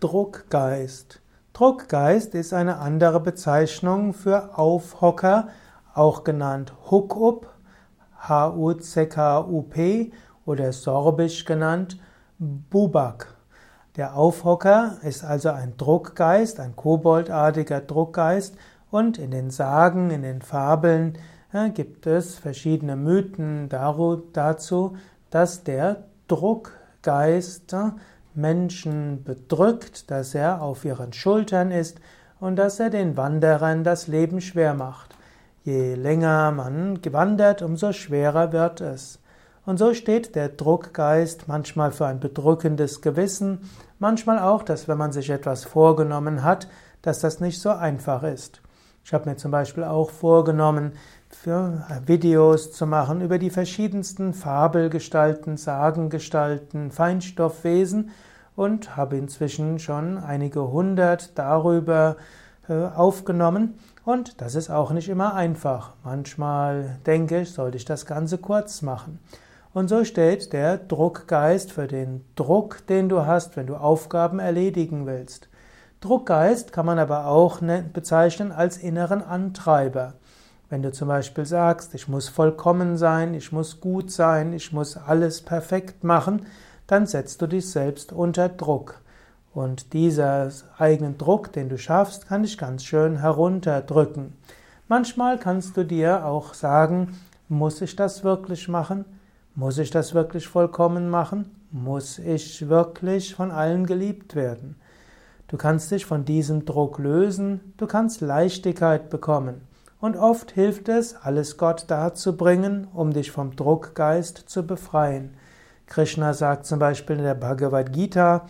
Druckgeist. Druckgeist ist eine andere Bezeichnung für Aufhocker, auch genannt Hukup, H-U-C-K-U-P oder sorbisch genannt Bubak. Der Aufhocker ist also ein Druckgeist, ein koboldartiger Druckgeist und in den Sagen, in den Fabeln äh, gibt es verschiedene Mythen dazu, dass der Druckgeist äh, Menschen bedrückt, dass er auf ihren Schultern ist und dass er den Wanderern das Leben schwer macht. Je länger man wandert, umso schwerer wird es. Und so steht der Druckgeist manchmal für ein bedrückendes Gewissen, manchmal auch, dass wenn man sich etwas vorgenommen hat, dass das nicht so einfach ist. Ich habe mir zum Beispiel auch vorgenommen, Videos zu machen über die verschiedensten Fabelgestalten, Sagengestalten, Feinstoffwesen und habe inzwischen schon einige hundert darüber äh, aufgenommen. Und das ist auch nicht immer einfach. Manchmal denke ich, sollte ich das Ganze kurz machen. Und so steht der Druckgeist für den Druck, den du hast, wenn du Aufgaben erledigen willst. Druckgeist kann man aber auch ne, bezeichnen als inneren Antreiber. Wenn du zum Beispiel sagst, ich muss vollkommen sein, ich muss gut sein, ich muss alles perfekt machen, dann setzt du dich selbst unter Druck. Und dieser eigenen Druck, den du schaffst, kann dich ganz schön herunterdrücken. Manchmal kannst du dir auch sagen, muss ich das wirklich machen? Muss ich das wirklich vollkommen machen? Muss ich wirklich von allen geliebt werden? Du kannst dich von diesem Druck lösen, du kannst Leichtigkeit bekommen. Und oft hilft es, alles Gott darzubringen, um dich vom Druckgeist zu befreien. Krishna sagt zum Beispiel in der Bhagavad Gita,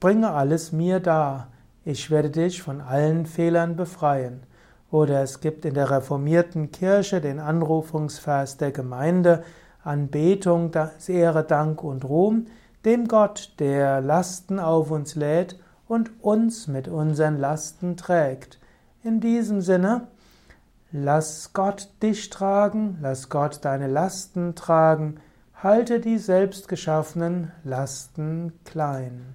bringe alles mir dar, ich werde dich von allen Fehlern befreien. Oder es gibt in der reformierten Kirche den Anrufungsvers der Gemeinde, Anbetung, Ehre, Dank und Ruhm, dem Gott, der Lasten auf uns lädt und uns mit unseren Lasten trägt. In diesem Sinne, Lass Gott dich tragen, lass Gott deine Lasten tragen, halte die selbstgeschaffenen Lasten klein.